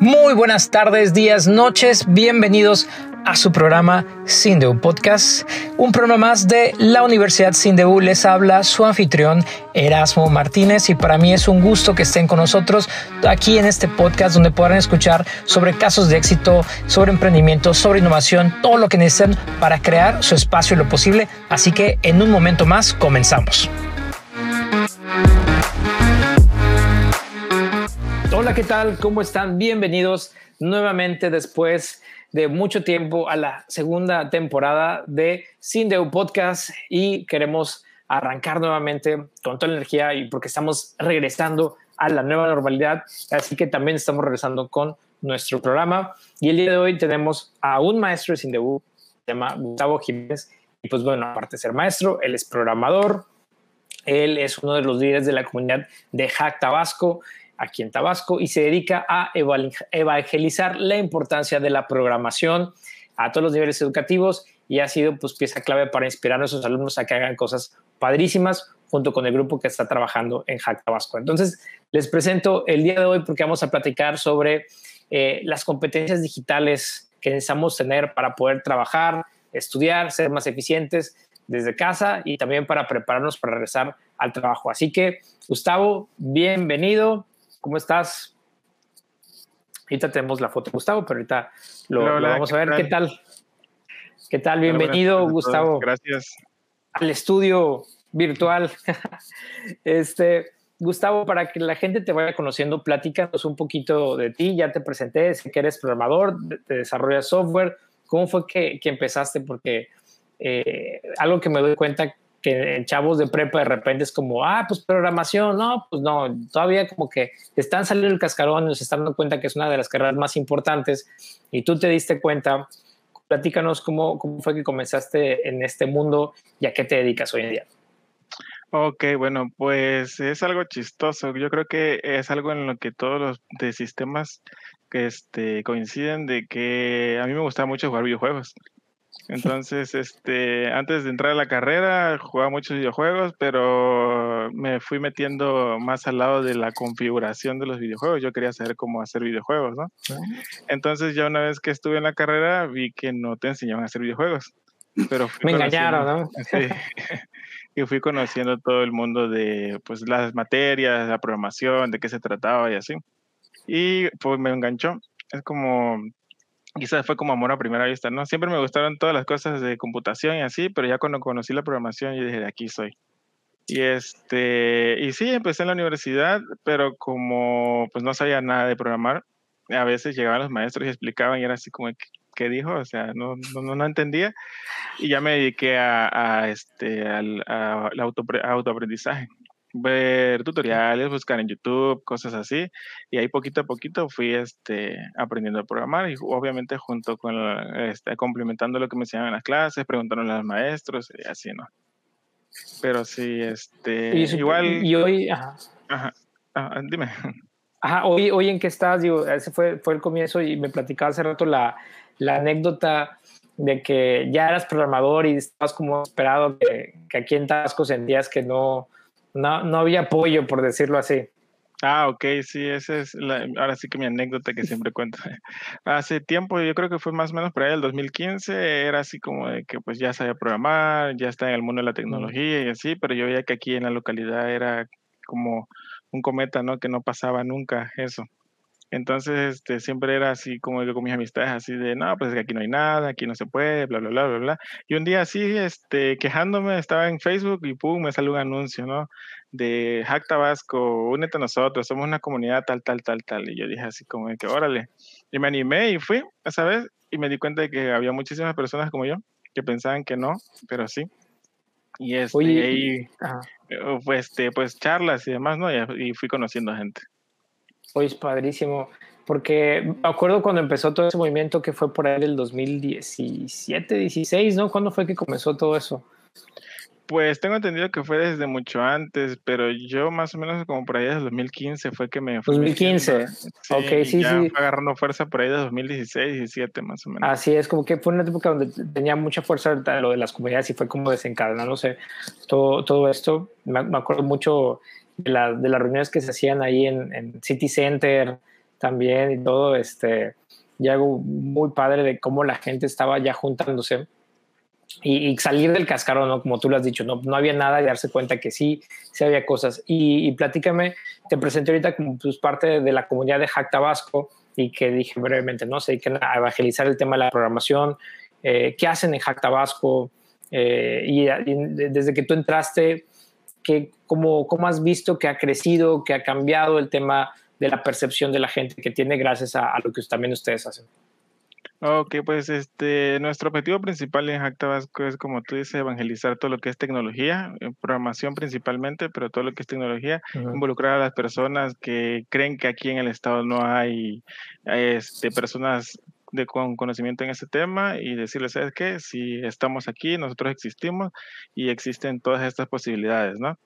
Muy buenas tardes, días, noches. Bienvenidos a su programa Sindeu Podcast, un programa más de la Universidad Sindeu. Les habla su anfitrión Erasmo Martínez y para mí es un gusto que estén con nosotros aquí en este podcast donde podrán escuchar sobre casos de éxito, sobre emprendimiento, sobre innovación, todo lo que necesitan para crear su espacio lo posible. Así que en un momento más comenzamos. Hola, ¿qué tal? ¿Cómo están? Bienvenidos nuevamente después de mucho tiempo a la segunda temporada de Sindeu Podcast y queremos arrancar nuevamente con toda la energía y porque estamos regresando a la nueva normalidad, así que también estamos regresando con nuestro programa y el día de hoy tenemos a un maestro de Sindeu, se llama Gustavo Jiménez y pues bueno, aparte de ser maestro, él es programador, él es uno de los líderes de la comunidad de Hack Tabasco aquí en Tabasco y se dedica a evangelizar la importancia de la programación a todos los niveles educativos y ha sido pues pieza clave para inspirar a nuestros alumnos a que hagan cosas padrísimas junto con el grupo que está trabajando en Hack Tabasco. Entonces, les presento el día de hoy porque vamos a platicar sobre eh, las competencias digitales que necesitamos tener para poder trabajar, estudiar, ser más eficientes desde casa y también para prepararnos para regresar al trabajo. Así que, Gustavo, bienvenido. ¿Cómo estás? Ahorita tenemos la foto de Gustavo, pero ahorita lo, vamos a ver. ¿Qué tal? ¿Qué tal? Bienvenido, Gustavo. Gracias. Al estudio virtual. este, Gustavo, para que la gente te vaya conociendo, platícanos un poquito de ti. Ya te presenté, sé que eres programador, te desarrollas software. ¿Cómo fue que, empezaste? Porque eh, algo que me doy cuenta que en chavos de prepa de repente es como, ah, pues programación, no, pues no, todavía como que están saliendo el cascarón se están dando cuenta que es una de las carreras más importantes y tú te diste cuenta. Platícanos cómo, cómo fue que comenzaste en este mundo y a qué te dedicas hoy en día. Ok, bueno, pues es algo chistoso. Yo creo que es algo en lo que todos los de sistemas este, coinciden de que a mí me gusta mucho jugar videojuegos. Entonces, este, antes de entrar a la carrera, jugaba muchos videojuegos, pero me fui metiendo más al lado de la configuración de los videojuegos. Yo quería saber cómo hacer videojuegos, ¿no? Ah. Entonces, ya una vez que estuve en la carrera, vi que no te enseñaban a hacer videojuegos. Pero me engañaron, ¿no? Sí. y fui conociendo todo el mundo de pues las materias, la programación, de qué se trataba y así. Y pues me enganchó. Es como quizás fue como amor a primera vista, ¿no? Siempre me gustaron todas las cosas de computación y así, pero ya cuando conocí la programación, yo dije, de aquí soy. Y este, y sí, empecé en la universidad, pero como pues no sabía nada de programar, a veces llegaban los maestros y explicaban y era así como, ¿qué dijo? O sea, no, no, no entendía. Y ya me dediqué a, a este, al a, auto, autoaprendizaje ver tutoriales, buscar en YouTube, cosas así. Y ahí poquito a poquito fui este, aprendiendo a programar y obviamente junto con, este, complementando lo que me enseñaban en las clases, preguntándole a los maestros y así, ¿no? Pero sí, este, igual... Y hoy, ajá. Ajá, dime. Ajá, hoy, hoy en qué estás, digo, ese fue, fue el comienzo y me platicaba hace rato la, la anécdota de que ya eras programador y estabas como esperado que, que aquí en Tasco sentías que no, no, no había apoyo, por decirlo así. Ah, ok, sí, esa es la, ahora sí que mi anécdota que siempre cuento. Hace tiempo, yo creo que fue más o menos por ahí el 2015, era así como de que pues ya sabía programar, ya está en el mundo de la tecnología y así, pero yo veía que aquí en la localidad era como un cometa, ¿no? Que no pasaba nunca eso. Entonces, este, siempre era así como yo con mis amistades, así de, no, pues que aquí no hay nada, aquí no se puede, bla, bla, bla, bla, bla. Y un día así, este, quejándome, estaba en Facebook y pum, me salió un anuncio, ¿no? De Hack Tabasco, únete a nosotros, somos una comunidad tal, tal, tal, tal. Y yo dije así como de que, órale. Y me animé y fui esa vez y me di cuenta de que había muchísimas personas como yo que pensaban que no, pero sí. Y este, ahí, pues, este, pues charlas y demás, ¿no? y fui conociendo gente. Hoy es padrísimo, porque me acuerdo cuando empezó todo ese movimiento que fue por ahí del 2017, 16, ¿no? ¿Cuándo fue que comenzó todo eso? Pues tengo entendido que fue desde mucho antes, pero yo más o menos como por ahí desde 2015 fue que me... Fui 2015, ok, sí, ya sí. agarrando fuerza por ahí de 2016, 17 más o menos. Así es, como que fue una época donde tenía mucha fuerza lo de las comunidades y fue como desencadenándose todo, todo esto. Me, me acuerdo mucho de, las reuniones que se hacían ahí en, City Center también y todo, este, y algo muy padre de cómo la gente estaba ya juntándose y, salir del cascarón, ¿no? Como tú lo has dicho, no, no había nada y darse cuenta que sí, sí había cosas. Y, y platícame, te presenté ahorita como pues, parte de la comunidad de Hack Tabasco y que dije brevemente, ¿no? Se dedican a evangelizar el tema de la programación, eh, qué hacen en Hack Tabasco eh, y, desde que tú entraste, ¿qué, cómo, ¿cómo has visto que ha crecido, que ha cambiado el tema de la percepción de la gente que tiene gracias a, a lo que también ustedes hacen? Ok, pues este, nuestro objetivo principal en Hack Tabasco es, como tú dices, evangelizar todo lo que es tecnología, eh, programación principalmente, pero todo lo que es tecnología, involucrar a las personas que creen que aquí en el estado no hay este, personas de, con conocimiento en ese tema y decirles, ¿sabes qué? Si estamos aquí, nosotros existimos y existen todas estas posibilidades, ¿no?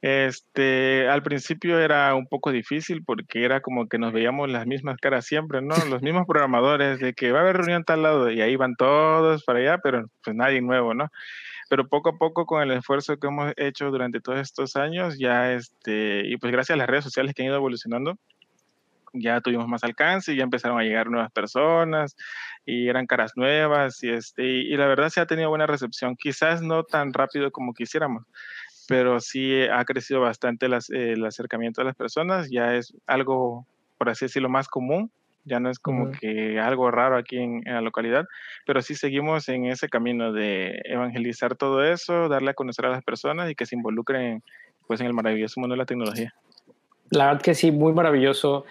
Este, al principio era un poco difícil porque era como que nos veíamos las mismas caras siempre, ¿no? Los mismos programadores de que va a haber reunión tal lado y ahí van todos para allá, pero pues nadie nuevo, ¿no? Pero poco a poco con el esfuerzo que hemos hecho durante todos estos años, ya este, y pues gracias a las redes sociales que han ido evolucionando, ya tuvimos más alcance y ya empezaron a llegar nuevas personas y eran caras nuevas y este y la verdad se ha tenido buena recepción quizás no tan rápido como quisiéramos pero sí ha crecido bastante el acercamiento a las personas, ya es algo, por así decirlo, más común, ya no es como que algo raro aquí en, la localidad, pero sí seguimos en ese camino de evangelizar todo eso, darle a conocer a las personas y que se involucren pues, en el maravilloso mundo de la tecnología. La verdad que sí, muy maravilloso.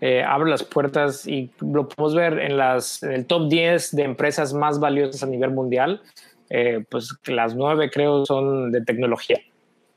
Eh, abre las puertas y lo podemos ver en, las, en el top 10 de empresas más valiosas a nivel mundial. Eh, pues las nueve creo son de tecnología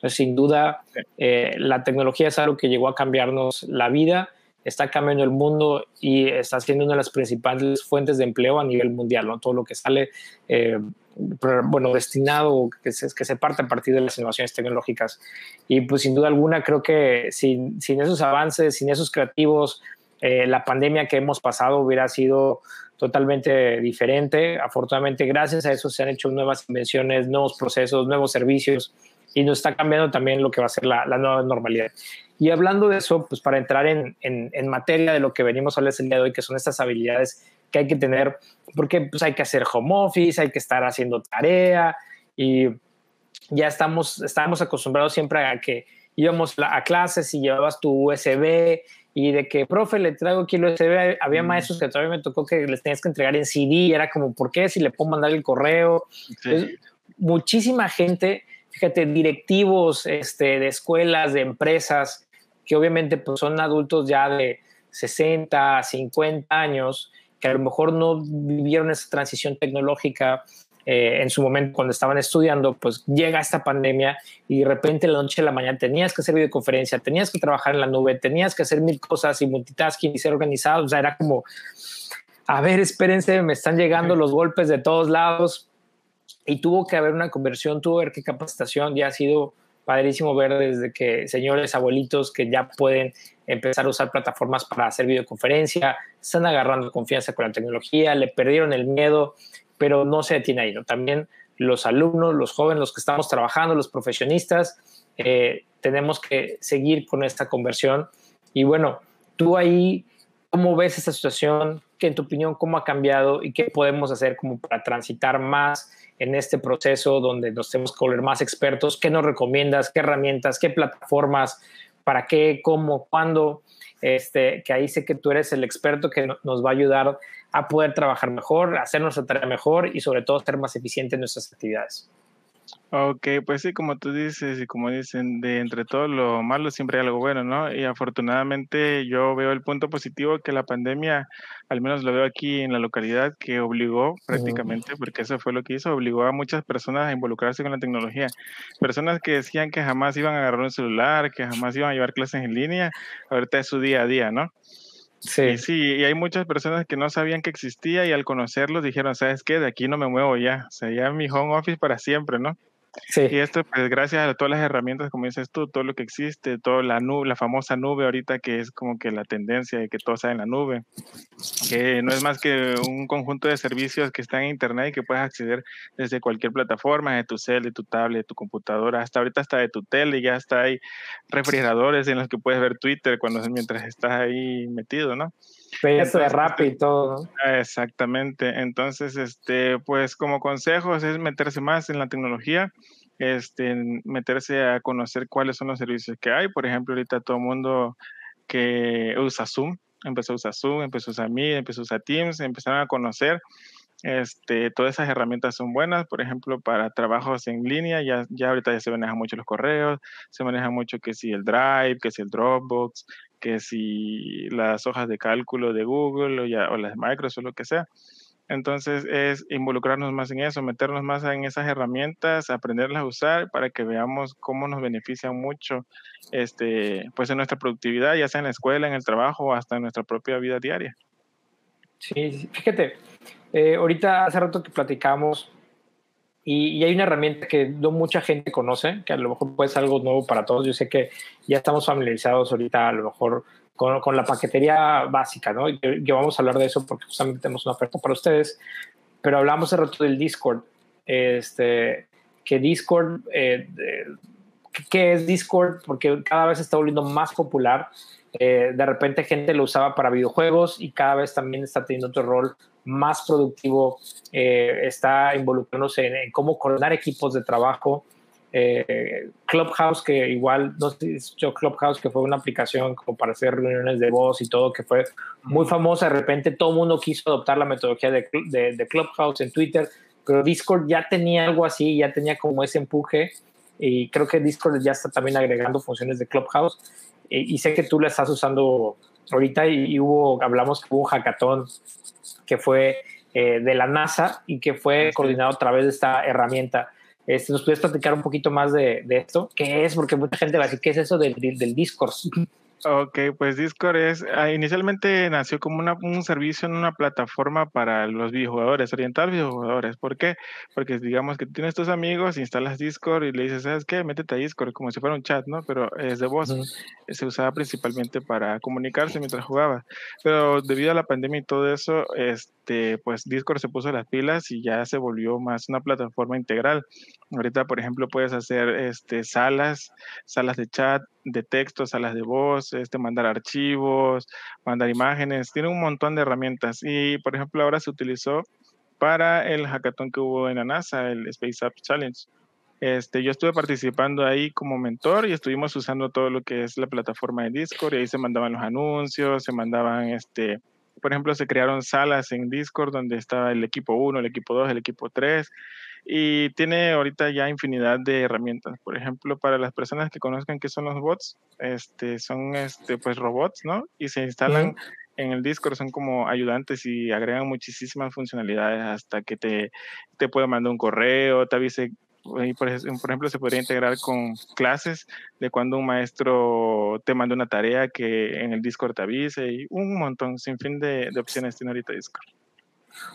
sin duda, eh, la tecnología es algo que llegó a cambiarnos la vida, está cambiando el mundo y está siendo una de las principales fuentes de empleo a nivel mundial. Todo lo que sale, eh, bueno, destinado, que se, que se parte a partir de las innovaciones tecnológicas. Y pues sin duda alguna, creo que sin, sin esos avances, sin esos creativos, eh, la pandemia que hemos pasado hubiera sido totalmente diferente. Afortunadamente, gracias a eso se han hecho nuevas invenciones, nuevos procesos, nuevos servicios y nos está cambiando también lo que va a ser la, nueva normalidad. Y hablando de eso, pues para entrar en, en, materia de lo que venimos a hablar el día de hoy, que son estas habilidades que hay que tener, porque pues hay que hacer home office, hay que estar haciendo tarea y ya estamos, estamos acostumbrados siempre a que íbamos a clases y llevabas tu USB y de que, profe, le traigo aquí el USB. Había mm. maestros que todavía me tocó que les tenías que entregar en CD era como, ¿por qué? Si le puedo mandar el correo. muchísima gente fíjate, directivos este, de escuelas, de empresas, que obviamente pues, son adultos ya de 60, 50 años, que a lo mejor no vivieron esa transición tecnológica eh, en su momento cuando estaban estudiando, pues llega esta pandemia y de repente la noche a la mañana tenías que hacer videoconferencia, tenías que trabajar en la nube, tenías que hacer mil cosas y multitasking y ser organizado, o sea, era como, a ver, espérense, me están llegando los golpes de todos lados, y tuvo que haber una conversión, tuvo que haber que capacitación, ya ha sido padrísimo ver desde que señores abuelitos que ya pueden empezar a usar plataformas para hacer videoconferencia, están agarrando confianza con la tecnología, le perdieron el miedo, pero no se detiene ahí, ¿no? También los alumnos, los jóvenes, los que estamos trabajando, los profesionistas, eh, tenemos que seguir con esta conversión. Y bueno, tú ahí, ¿cómo ves esta situación? ¿Qué en tu opinión, cómo ha cambiado y qué podemos hacer como para transitar más en este proceso donde nos tenemos que volver más expertos? ¿Qué nos recomiendas? ¿Qué herramientas? ¿Qué plataformas? ¿Para qué? ¿Cómo? ¿Cuándo? Este, que ahí sé que tú eres el experto que nos va a ayudar a poder trabajar mejor, hacer nuestra tarea mejor y sobre todo ser más eficiente en nuestras actividades. Ok, pues sí, como tú dices y como dicen, de entre todo lo malo siempre hay algo bueno, ¿no? Y afortunadamente yo veo el punto positivo que la pandemia, al menos lo veo aquí en la localidad, que obligó prácticamente, porque eso fue lo que hizo, obligó a muchas personas a involucrarse con la tecnología. Personas que decían que jamás iban a agarrar un celular, que jamás iban a llevar clases en línea, ahorita es su día a día, ¿no? Sí. sí, y hay muchas personas que no sabían que existía y al conocerlos dijeron, ¿sabes qué? De aquí no me muevo ya, o sea, ya mi home office para siempre, ¿no? Y esto, pues gracias a todas las herramientas, como dices tú, todo lo que existe, toda la nube, la famosa nube ahorita que es como que la tendencia de que todo sea en la nube, que no es más que un conjunto de servicios que están en internet y que puedes acceder desde cualquier plataforma, de tu cel, de tu tablet, de tu computadora, hasta ahorita hasta de tu tele, ya está hay refrigeradores en los que puedes ver Twitter cuando mientras estás ahí metido, ¿no? Eso de rap y todo. Exactamente. Entonces, este, pues como consejos es meterse más en la tecnología, este, meterse a conocer cuáles son los servicios que hay. Por ejemplo, ahorita todo el mundo que usa Zoom, empezó a usar Zoom, empezó a usar Meet, empezó a usar Teams, empezaron a conocer. Este, todas esas herramientas son buenas, por ejemplo, para trabajos en línea, ya, ya ahorita ya se manejan mucho los correos, se maneja mucho que si el Drive, que si el Dropbox, que si las hojas de cálculo de Google o, ya, las de Microsoft, lo que sea. Entonces es involucrarnos más en eso, meternos más en esas herramientas, aprenderlas a usar para que veamos cómo nos benefician mucho este, pues en nuestra productividad, ya sea en la escuela, en el trabajo hasta en nuestra propia vida diaria. Sí, fíjate, eh, ahorita hace rato que platicamos y, hay una herramienta que no mucha gente conoce, que a lo mejor puede ser algo nuevo para todos. Yo sé que ya estamos familiarizados ahorita a lo mejor con, la paquetería básica, ¿no? Y vamos a hablar de eso porque justamente tenemos una oferta para ustedes. Pero hablamos hace rato del Discord. Este, que Discord, eh, ¿qué es Discord? Porque cada vez está volviendo más popular. Eh, de repente gente lo usaba para videojuegos y cada vez también está teniendo otro rol más productivo, eh, está involucrándose en, cómo coordinar equipos de trabajo. Eh, Clubhouse, que igual, no sé yo Clubhouse, que fue una aplicación como para hacer reuniones de voz y todo, que fue muy famosa. De repente todo mundo quiso adoptar la metodología de, de, Clubhouse en Twitter, pero Discord ya tenía algo así, ya tenía como ese empuje. Y creo que Discord ya está también agregando funciones de Clubhouse. Y, sé que tú la estás usando ahorita y, hubo, hablamos que hubo un hackathon que fue eh, de la NASA y que fue coordinado a través de esta herramienta. Este, ¿Nos puedes platicar un poquito más de, esto? ¿Qué es? Porque mucha gente va a decir, ¿qué es eso del, del Discord? Ok, pues Discord es, ah, inicialmente nació como una, un servicio en una plataforma para los videojugadores, orientar videojugadores. ¿Por qué? Porque digamos que tienes tus amigos, instalas Discord y le dices, ¿sabes qué? Métete a Discord, como si fuera un chat, ¿no? Pero es de voz. Se usaba principalmente para comunicarse mientras jugaba. Pero debido a la pandemia y todo eso, este, pues Discord se puso las pilas y ya se volvió más una plataforma integral. Ahorita, por ejemplo, puedes hacer este, salas, salas de chat, de texto, salas de voz, este, mandar archivos, mandar imágenes, tiene un montón de herramientas. Y, por ejemplo, ahora se utilizó para el hackathon que hubo en la NASA, el Space Up Challenge. Este, yo estuve participando ahí como mentor y estuvimos usando todo lo que es la plataforma de Discord y ahí se mandaban los anuncios, se mandaban, este, por ejemplo, se crearon salas en Discord donde estaba el equipo 1, el equipo 2, el equipo 3 y tiene ahorita ya infinidad de herramientas. Por ejemplo, para las personas que conozcan qué son los bots, este, son este, pues robots, ¿no? Y se instalan en el Discord, son como ayudantes y agregan muchísimas funcionalidades hasta que te, te puede mandar un correo, te avise. Por, ejemplo, se podría integrar con clases de cuando un maestro te manda una tarea que en el Discord te avise y un montón, sin fin de, de opciones tiene ahorita Discord.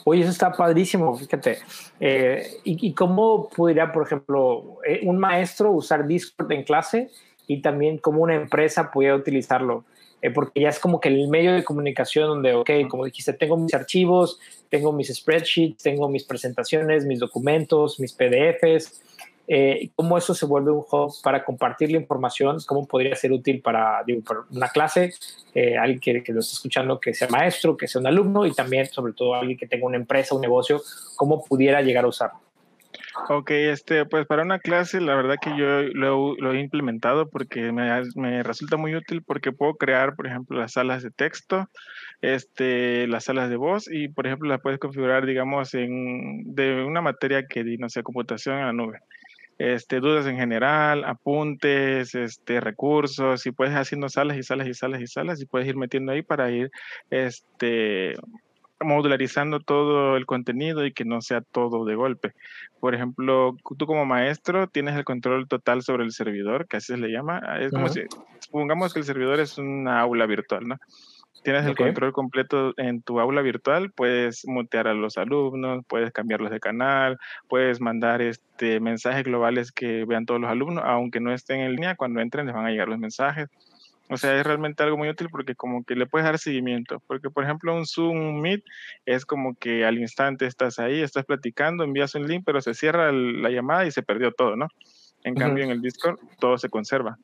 Oye, eso está padrísimo, fíjate. Eh, y, cómo podría, por ejemplo, eh, un maestro usar Discord en clase y también cómo una empresa pudiera utilizarlo? Eh, porque ya es como que el medio de comunicación donde, ok, como dijiste, tengo mis archivos, tengo mis spreadsheets, tengo mis presentaciones, mis documentos, mis PDFs, eh, cómo eso se vuelve un hub para compartir la información, cómo podría ser útil para, una clase, eh, alguien que, que, lo esté escuchando que sea maestro, que sea un alumno y también sobre todo alguien que tenga una empresa, un negocio, cómo pudiera llegar a usarlo. Ok, este, pues para una clase, la verdad que yo lo, lo he implementado porque me, me, resulta muy útil porque puedo crear, por ejemplo, las salas de texto, este, las salas de voz y, por ejemplo, las puedes configurar, digamos, en, de una materia que, no sé, computación en la nube. Este, dudas en general, apuntes, este, recursos, y puedes haciendo salas y salas y salas y salas y puedes ir metiendo ahí para ir este, modularizando todo el contenido y que no sea todo de golpe. Por ejemplo, tú como maestro tienes el control total sobre el servidor, que así se le llama. Es como si, supongamos que el servidor es una aula virtual, ¿no? Tienes el control completo en tu aula virtual, puedes mutear a los alumnos, puedes cambiarlos de canal, puedes mandar este, mensajes globales que vean todos los alumnos, aunque no estén en línea, cuando entren les van a llegar los mensajes. O sea, es realmente algo muy útil porque como que le puedes dar seguimiento. Porque, por ejemplo, un Zoom, un Meet, es como que al instante estás ahí, estás platicando, envías un link, pero se cierra la llamada y se perdió todo, ¿no? En cambio, en el Discord todo se conserva.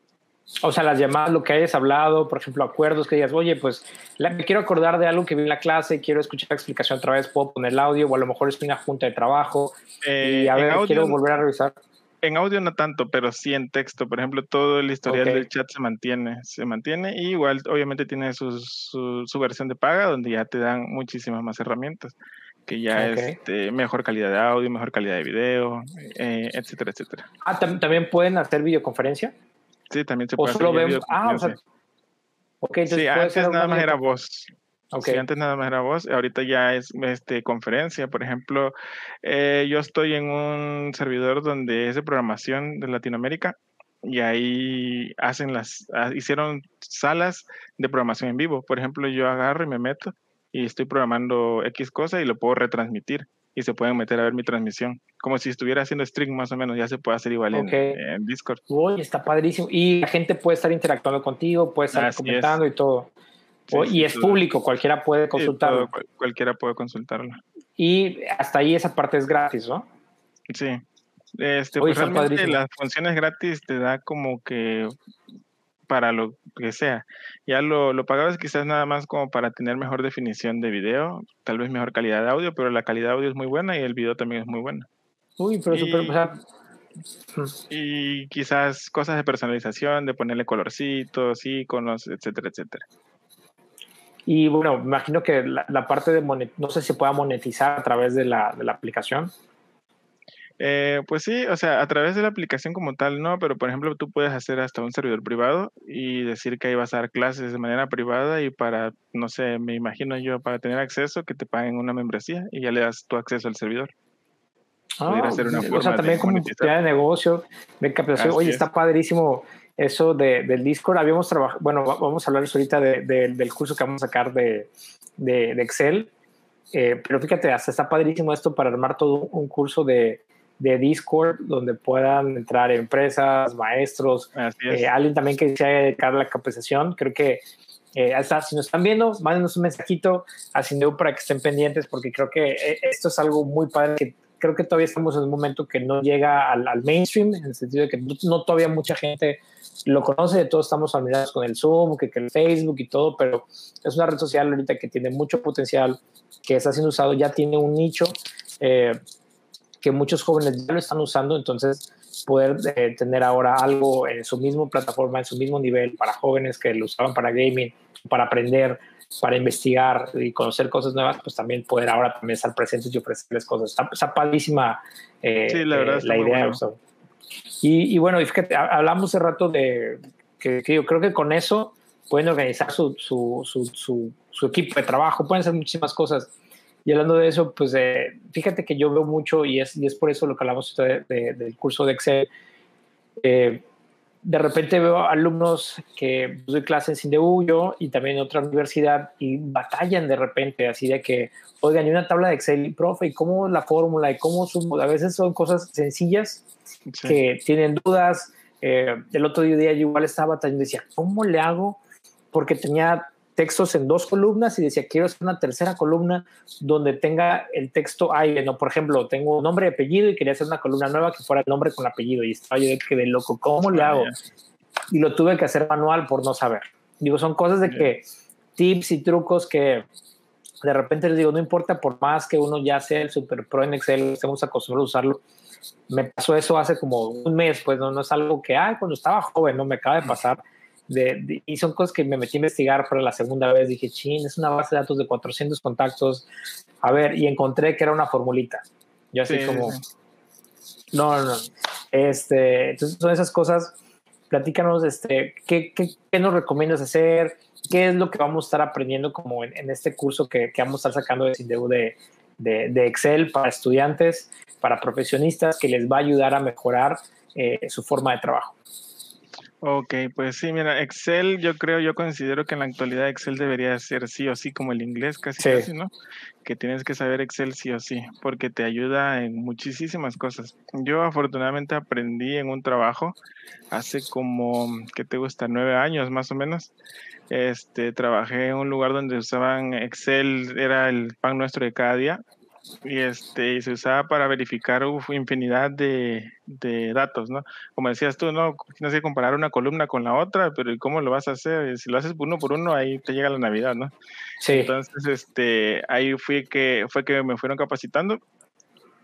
O sea, las llamadas, lo que hayas hablado, por ejemplo, acuerdos que digas, oye, pues me quiero acordar de algo que vi en la clase, quiero escuchar la explicación otra vez, puedo poner el audio, o a lo mejor es una junta de trabajo y Eh, a ver, audio- quiero volver a revisar. En audio no tanto, pero sí en texto. Por ejemplo, todo el historial del chat se mantiene, se mantiene y igual obviamente tiene su, su, su versión de paga donde ya te dan muchísimas más herramientas, que ya es este, mejor calidad de audio, mejor calidad de video, eh, etcétera, etcétera. Ah, tam- también pueden hacer videoconferencia. Sí, también se O puede solo hacer ven. Ah, o sea. Ok, entonces Sí, antes nada más era voz. Ok. Sí, antes nada más era voz, ahorita ya es este, conferencia. Por ejemplo, eh, yo estoy en un servidor donde es de programación de Latinoamérica y ahí hacen las, ah, hicieron salas de programación en vivo. Por ejemplo, yo agarro y me meto y estoy programando X cosa y lo puedo retransmitir y se pueden meter a ver mi transmisión. Como si estuviera haciendo stream más o menos, ya se puede hacer igual en- Ok. en, Discord. Uy, está padrísimo. Y la gente puede estar interactuando contigo, puede estar Así es. comentando y todo. Sí, O- sí, y es público, cualquiera puede consultarlo. todo, cual- cualquiera puede consultarlo. Y hasta ahí esa parte es gratis, ¿no? Sí. Este, Oye, pues realmente las funciones gratis te da como que para lo que sea. Ya lo, lo pagabas quizás nada más como para tener mejor definición de video, tal vez mejor calidad de audio, pero la calidad de audio es muy buena y el video también es muy bueno. Uy, pero Y- o sea, Y quizás cosas de personalización, de ponerle colorcitos, iconos, etcétera, etcétera. Y bueno, me imagino que la, la parte de monet, no sé si se pueda monetizar a través de la, de la aplicación. Eh, pues sí, o sea, a través de la aplicación como tal, no, pero por ejemplo tú puedes hacer hasta un servidor privado y decir que ahí vas a dar clases de manera privada y para, no sé, me imagino yo, para tener acceso, que te paguen una membresía y ya le das tu acceso al servidor. Pudiera ser una o sea, también como oportunidad de negocio, de captación. Oye, es. está padrísimo eso de, del Discord. Habíamos trabajado, bueno, va- vamos a hablar ahorita de- de- del curso que vamos a sacar de, Excel. Eh, pero fíjate, hasta está padrísimo esto para armar todo un curso de, de Discord donde puedan entrar empresas, maestros, eh, alguien también que se haya dedicado a la capacitación. Creo que eh, hasta si nos están viendo, mándenos un mensajito a Sindeu para que estén pendientes, porque creo que eh, esto es algo muy padre. Que creo que todavía estamos en un momento que no llega al, al mainstream, en el sentido de que no, no todavía mucha gente lo conoce, todos estamos familiarizados con el Zoom, que, que el Facebook y todo, pero es una red social ahorita que tiene mucho potencial, que está siendo usado, ya tiene un nicho eh, que muchos jóvenes ya lo están usando, entonces poder eh, tener ahora algo en su mismo plataforma, en su mismo nivel para jóvenes que lo usaban para gaming, para aprender, para investigar y conocer cosas nuevas, pues también poder ahora también estar presentes y ofrecerles cosas. Está, está padrísima eh, Sí, la verdad eh, está la idea. bueno. o sea. y, y bueno, y fíjate, ha- hablamos hace rato de que, que yo creo que con eso pueden organizar su, su, su, su, su equipo de trabajo, pueden hacer muchísimas cosas. Y hablando de eso, pues eh, fíjate que yo veo mucho, y es, y es por eso lo que hablamos de- de- del curso de Excel, eh, de repente veo alumnos que doy clases en CINDEU yo y también en otra universidad y batallan de repente así de que, oigan, hay una tabla de Excel, y, profe, ¿y cómo la fórmula? ¿Y cómo sumo? A veces son cosas sencillas Sí. que tienen dudas. Eh, el otro día yo igual estaba batallando y decía, ¿cómo le hago? Porque tenía textos en dos columnas y decía, quiero hacer una tercera columna donde tenga el texto aire, ¿no? Por ejemplo, tengo nombre y apellido y quería hacer una columna nueva que fuera el nombre con apellido y estaba yo de que de loco, ¿cómo le Ah, hago? Y lo tuve que hacer manual por no saber. Digo, son cosas de que tips y trucos que de repente les digo, no importa por más que uno ya sea el super pro en Excel, estemos acostumbrados a usarlo. Me pasó eso hace como un mes, pues no, no es algo que, ay, cuando estaba joven, no me acaba de pasar. De, de- y son cosas que me metí a investigar para la segunda vez. Dije, chin, es una base de datos de 400 contactos. A ver, y encontré que era una formulita. Yo así Sí, como, sí. no, no, no. Este, entonces son esas cosas. Platícanos, este, ¿qué, qué, qué nos recomiendas hacer? ¿Qué es lo que vamos a estar aprendiendo como en, en este curso que, que, vamos a estar sacando de Sindeu de, de, de, Excel para estudiantes, para profesionistas, que les va a ayudar a mejorar eh, su forma de trabajo? Ok, pues sí, mira, Excel, yo creo, yo considero que en la actualidad Excel debería ser sí o sí como el inglés, casi Sí. casi, ¿no? Que tienes que saber Excel sí o sí, porque te ayuda en muchísimas cosas. Yo afortunadamente aprendí en un trabajo hace como, ¿qué te gusta? Nueve años más o menos. Este, trabajé en un lugar donde usaban Excel, era el pan nuestro de cada día, y este, y se usaba para verificar uf, infinidad de, de datos, ¿no? Como decías tú, ¿no? Tienes que comparar una columna con la otra, pero ¿y cómo lo vas a hacer? Si lo haces uno por uno, ahí te llega la Navidad, ¿no? Sí, Entonces, este, ahí fui que, fue que me fueron capacitando.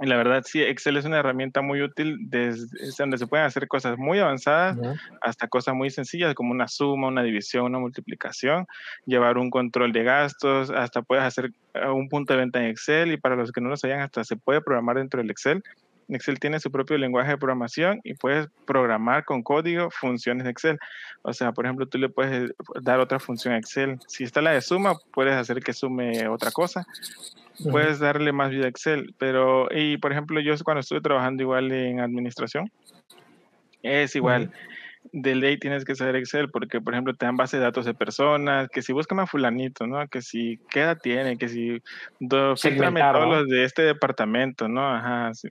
Y la verdad, sí, Excel es una herramienta muy útil desde es donde se pueden hacer cosas muy avanzadas hasta cosas muy sencillas como una suma, una división, una multiplicación, llevar un control de gastos, hasta puedes hacer eh, un punto de venta en Excel y para los que no lo sabían, hasta se puede programar dentro del Excel. Excel tiene su propio lenguaje de programación y puedes programar con código funciones de Excel. O sea, por ejemplo, tú le puedes dar otra función a Excel. Si está la de suma, puedes hacer que sume otra cosa. Puedes darle más vida a Excel, pero, y por ejemplo, yo cuando estuve trabajando igual en administración, es igual, de ley tienes que saber Excel, porque por ejemplo te dan base de datos de personas, que si buscan a fulanito, ¿no? Que si, ¿qué edad tiene? Que si, do, todos los de este departamento, ¿no? Ajá, sí.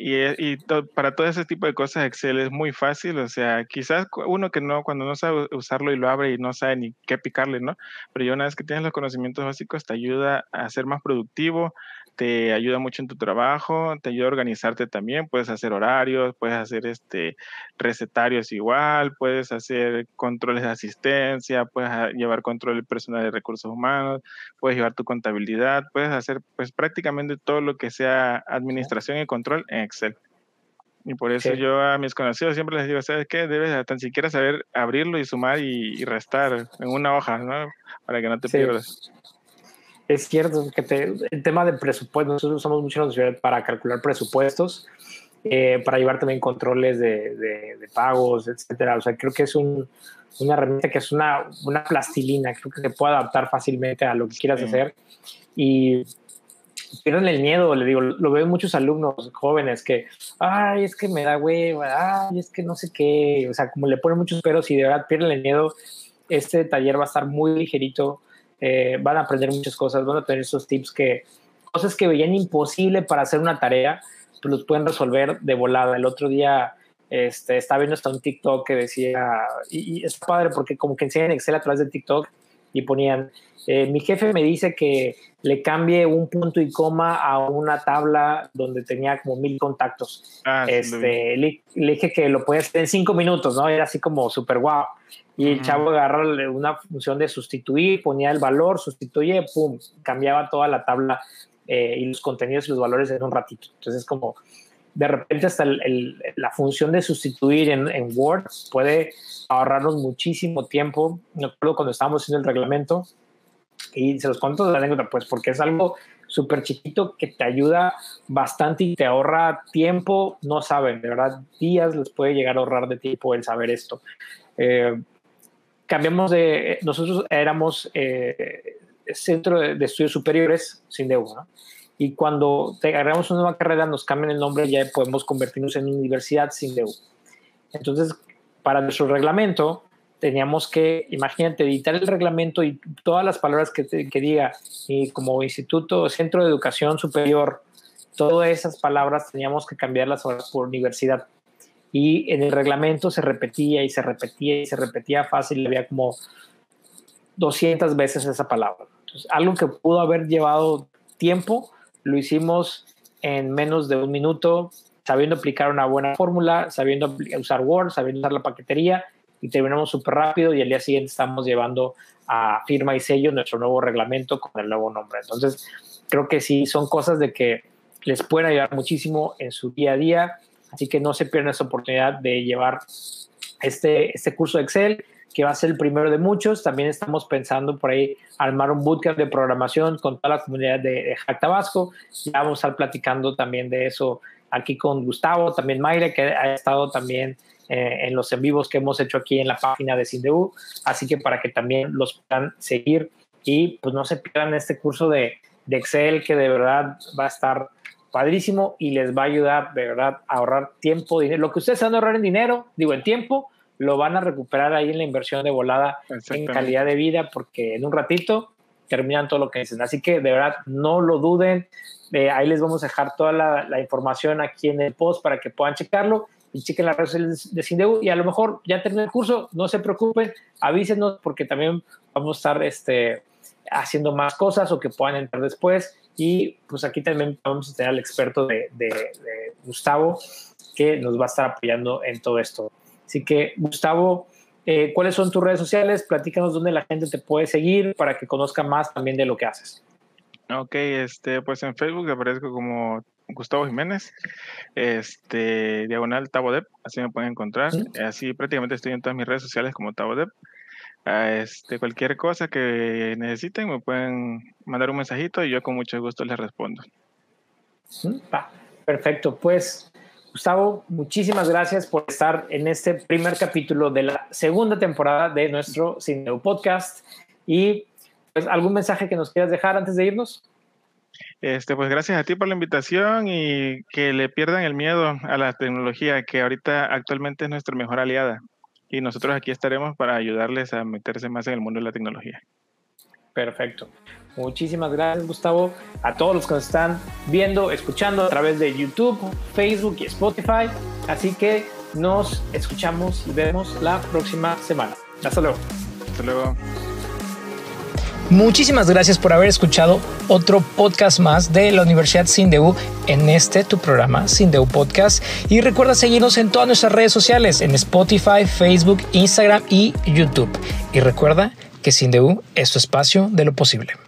Y, e- y para todo ese tipo de cosas Excel es muy fácil, o sea, quizás uno que no, cuando no sabe usarlo y lo abre y no sabe ni qué picarle, ¿no? Pero ya una vez que tienes los conocimientos básicos te ayuda a ser más productivo, te ayuda mucho en tu trabajo, te ayuda a organizarte también, puedes hacer horarios, puedes hacer este recetarios igual, puedes hacer controles de asistencia, puedes ah, llevar control personal de recursos humanos, puedes llevar tu contabilidad, puedes hacer pues prácticamente todo lo que sea administración y control en Excel. Y por eso Sí. yo a mis conocidos siempre les digo, ¿sabes qué? Debes tan siquiera saber abrirlo y sumar y, y restar en una hoja, ¿no? Para que no te Sí. pierdas. Es cierto que te- el tema de presupuesto, nosotros usamos mucho la para calcular presupuestos, eh, para llevar también controles de, de- de pagos, etcétera. O sea, creo que es un- una herramienta que es una, una plastilina, creo que se puede adaptar fácilmente a lo que quieras Sí. hacer. Y pierden el miedo, le digo, lo veo en muchos alumnos jóvenes que, ay, es que me da hueva, ay, es que no sé qué, o sea, como le ponen muchos peros y de verdad pierden el miedo, este taller va a estar muy ligerito, eh, van a aprender muchas cosas, van a tener esos tips que, cosas que veían imposible para hacer una tarea, pues los pueden resolver de volada. El otro día este, estaba viendo hasta un TikTok que decía, y, y es padre porque como que enseñan Excel a través de TikTok y ponían, eh, mi jefe me dice que le cambie un punto y coma a una tabla donde tenía como mil contactos. Ah, sí, este, le, le dije que lo podía hacer en cinco minutos, ¿no? Era así como súper guau. Y el chavo agarra una función de sustituir, ponía el valor, sustituye, pum, cambiaba toda la tabla eh, y los contenidos y los valores en un ratito. Entonces, como de repente hasta el- el- la función de sustituir en, en Word puede ahorrarnos muchísimo tiempo. Me acuerdo cuando estábamos haciendo el reglamento y se los cuento de la anécdota, pues porque es algo súper chiquito que te ayuda bastante y te ahorra tiempo, no saben, de verdad, días les puede llegar a ahorrar de tiempo el saber esto. Eh, cambiamos de, nosotros éramos eh, Centro de, Estudios Superiores, sin deuda, ¿no? Y cuando te agarramos una nueva carrera, nos cambian el nombre y ya podemos convertirnos en universidad sin deuda. Entonces, para nuestro reglamento, teníamos que, imagínate, editar el reglamento y todas las palabras que, que diga, y como instituto, centro de educación superior, todas esas palabras teníamos que cambiarlas ahora por universidad. Y en el reglamento se repetía y se repetía y se repetía fácil, había como 200 veces esa palabra. Entonces, algo que pudo haber llevado tiempo, lo hicimos en menos de un minuto, sabiendo aplicar una buena fórmula, sabiendo usar Word, sabiendo usar la paquetería y terminamos súper rápido y al día siguiente estamos llevando a firma y sello nuestro nuevo reglamento con el nuevo nombre. Entonces, creo que sí, son cosas de que les pueden ayudar muchísimo en su día a día, así que no se pierdan esa oportunidad de llevar este, este curso de Excel, que va a ser el primero de muchos. También estamos pensando por ahí armar un bootcamp de programación con toda la comunidad de, de Hack Tabasco. Ya vamos a estar platicando también de eso aquí con Gustavo, también Mayre, que ha estado también eh, en los en vivos que hemos hecho aquí en la página de Sindeu. Así que para que también los puedan seguir y pues no se pierdan este curso de, de Excel que de verdad va a estar padrísimo y les va a ayudar de verdad a ahorrar tiempo, dinero. Lo que ustedes van a ahorrar en dinero, digo en tiempo, lo van a recuperar ahí en la inversión de volada en calidad de vida, porque en un ratito terminan todo lo que dicen. Así que de verdad, no lo duden. Eh, ahí les vamos a dejar toda la, información aquí en el post para que puedan checarlo y chequen las redes de Sindeu. Y a lo mejor ya terminó el curso, no se preocupen, avísenos porque también vamos a estar este, haciendo más cosas o que puedan entrar después. Y pues aquí también vamos a tener al experto de, de Gustavo que nos va a estar apoyando en todo esto. Así que, Gustavo, eh, ¿cuáles son tus redes sociales? Platícanos dónde la gente te puede seguir para que conozca más también de lo que haces. Ok, este, pues en Facebook aparezco como Gustavo Jiménez, este, diagonal Tabodep, así me pueden encontrar. Así prácticamente estoy en todas mis redes sociales como Tabodep. Ah, este, cualquier cosa que necesiten me pueden mandar un mensajito y yo con mucho gusto les respondo. perfecto, pues Gustavo, muchísimas gracias por estar en este primer capítulo de la segunda temporada de nuestro Cineo Podcast. Y pues, algún mensaje que nos quieras dejar antes de irnos. Este, pues gracias a ti por la invitación y que le pierdan el miedo a la tecnología, que ahorita actualmente es nuestra mejor aliada. Y nosotros aquí estaremos para ayudarles a meterse más en el mundo de la tecnología. Perfecto. Muchísimas gracias, Gustavo, a todos los que nos están viendo, escuchando a través de YouTube, Facebook y Spotify. Así que nos escuchamos y vemos la próxima semana. Hasta luego. Hasta luego. Muchísimas gracias por haber escuchado otro podcast más de la Universidad Sindeu en este tu programa Sindeu Podcast. Y recuerda seguirnos en todas nuestras redes sociales, en Spotify, Facebook, Instagram y YouTube. Y recuerda que Sindeu es tu espacio de lo posible.